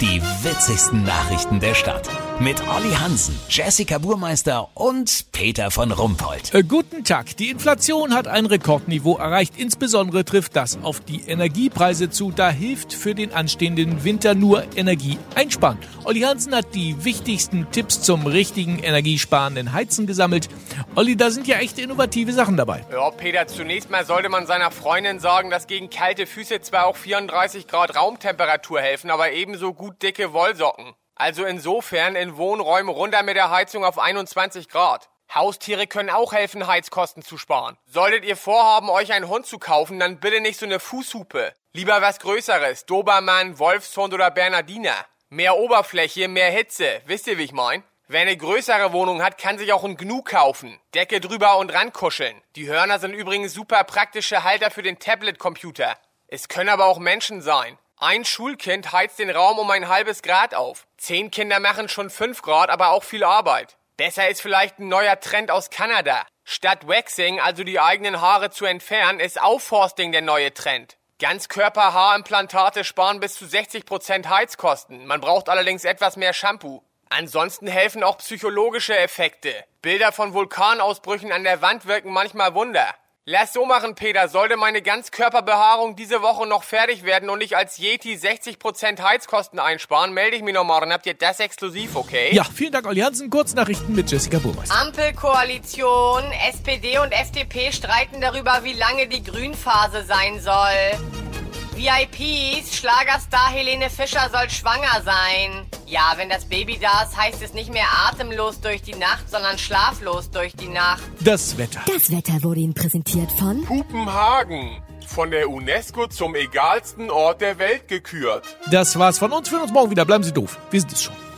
Die witzigsten Nachrichten der Stadt. Mit Olli Hansen, Jessica Burmeister und Peter von Rumpold. Äh, guten Tag. Die Inflation hat ein Rekordniveau erreicht. Insbesondere trifft das auf die Energiepreise zu. Da hilft für den anstehenden Winter nur Energie einsparen. Olli Hansen hat die wichtigsten Tipps zum richtigen energiesparenden Heizen gesammelt. Olli, da sind ja echt innovative Sachen dabei. Ja, Peter, zunächst mal sollte man seiner Freundin sagen, dass gegen kalte Füße zwar auch 34 Grad Raumtemperatur helfen, aber ebenso gut dicke Wollsocken. Also insofern in Wohnräumen runter mit der Heizung auf 21 Grad. Haustiere können auch helfen, Heizkosten zu sparen. Solltet ihr vorhaben, euch einen Hund zu kaufen, dann bitte nicht so eine Fußhupe. Lieber was Größeres. Dobermann, Wolfshund oder Bernardiner. Mehr Oberfläche, mehr Hitze. Wisst ihr, wie ich mein? Wer eine größere Wohnung hat, kann sich auch ein Gnu kaufen. Decke drüber und rankuscheln. Die Hörner sind übrigens super praktische Halter für den Tablet-Computer. Es können aber auch Menschen sein. Ein Schulkind heizt den Raum um ein halbes Grad auf. Zehn Kinder machen schon fünf Grad, aber auch viel Arbeit. Besser ist vielleicht ein neuer Trend aus Kanada. Statt Waxing, also die eigenen Haare zu entfernen, ist Aufforsting der neue Trend. Ganzkörperhaarimplantate sparen bis zu 60% Heizkosten. Man braucht allerdings etwas mehr Shampoo. Ansonsten helfen auch psychologische Effekte. Bilder von Vulkanausbrüchen an der Wand wirken manchmal Wunder. Lass so machen, Peter. Sollte meine Ganzkörperbehaarung diese Woche noch fertig werden und ich als Yeti 60% Heizkosten einsparen, melde ich mich noch morgen. Habt ihr das exklusiv, okay? Ja, vielen Dank, Olli Hansen. Kurznachrichten mit Jessica Burmeister. Ampelkoalition, SPD und FDP streiten darüber, wie lange die Grünphase sein soll. VIPs, Schlagerstar Helene Fischer soll schwanger sein. Ja, wenn das Baby da ist, heißt es nicht mehr atemlos durch die Nacht, sondern schlaflos durch die Nacht. Das Wetter. Das Wetter wurde Ihnen präsentiert von Pupenhagen. Von der UNESCO zum egalsten Ort der Welt gekürt. Das war's von uns. Wir uns morgen wieder. Bleiben Sie doof. Wir sind es schon.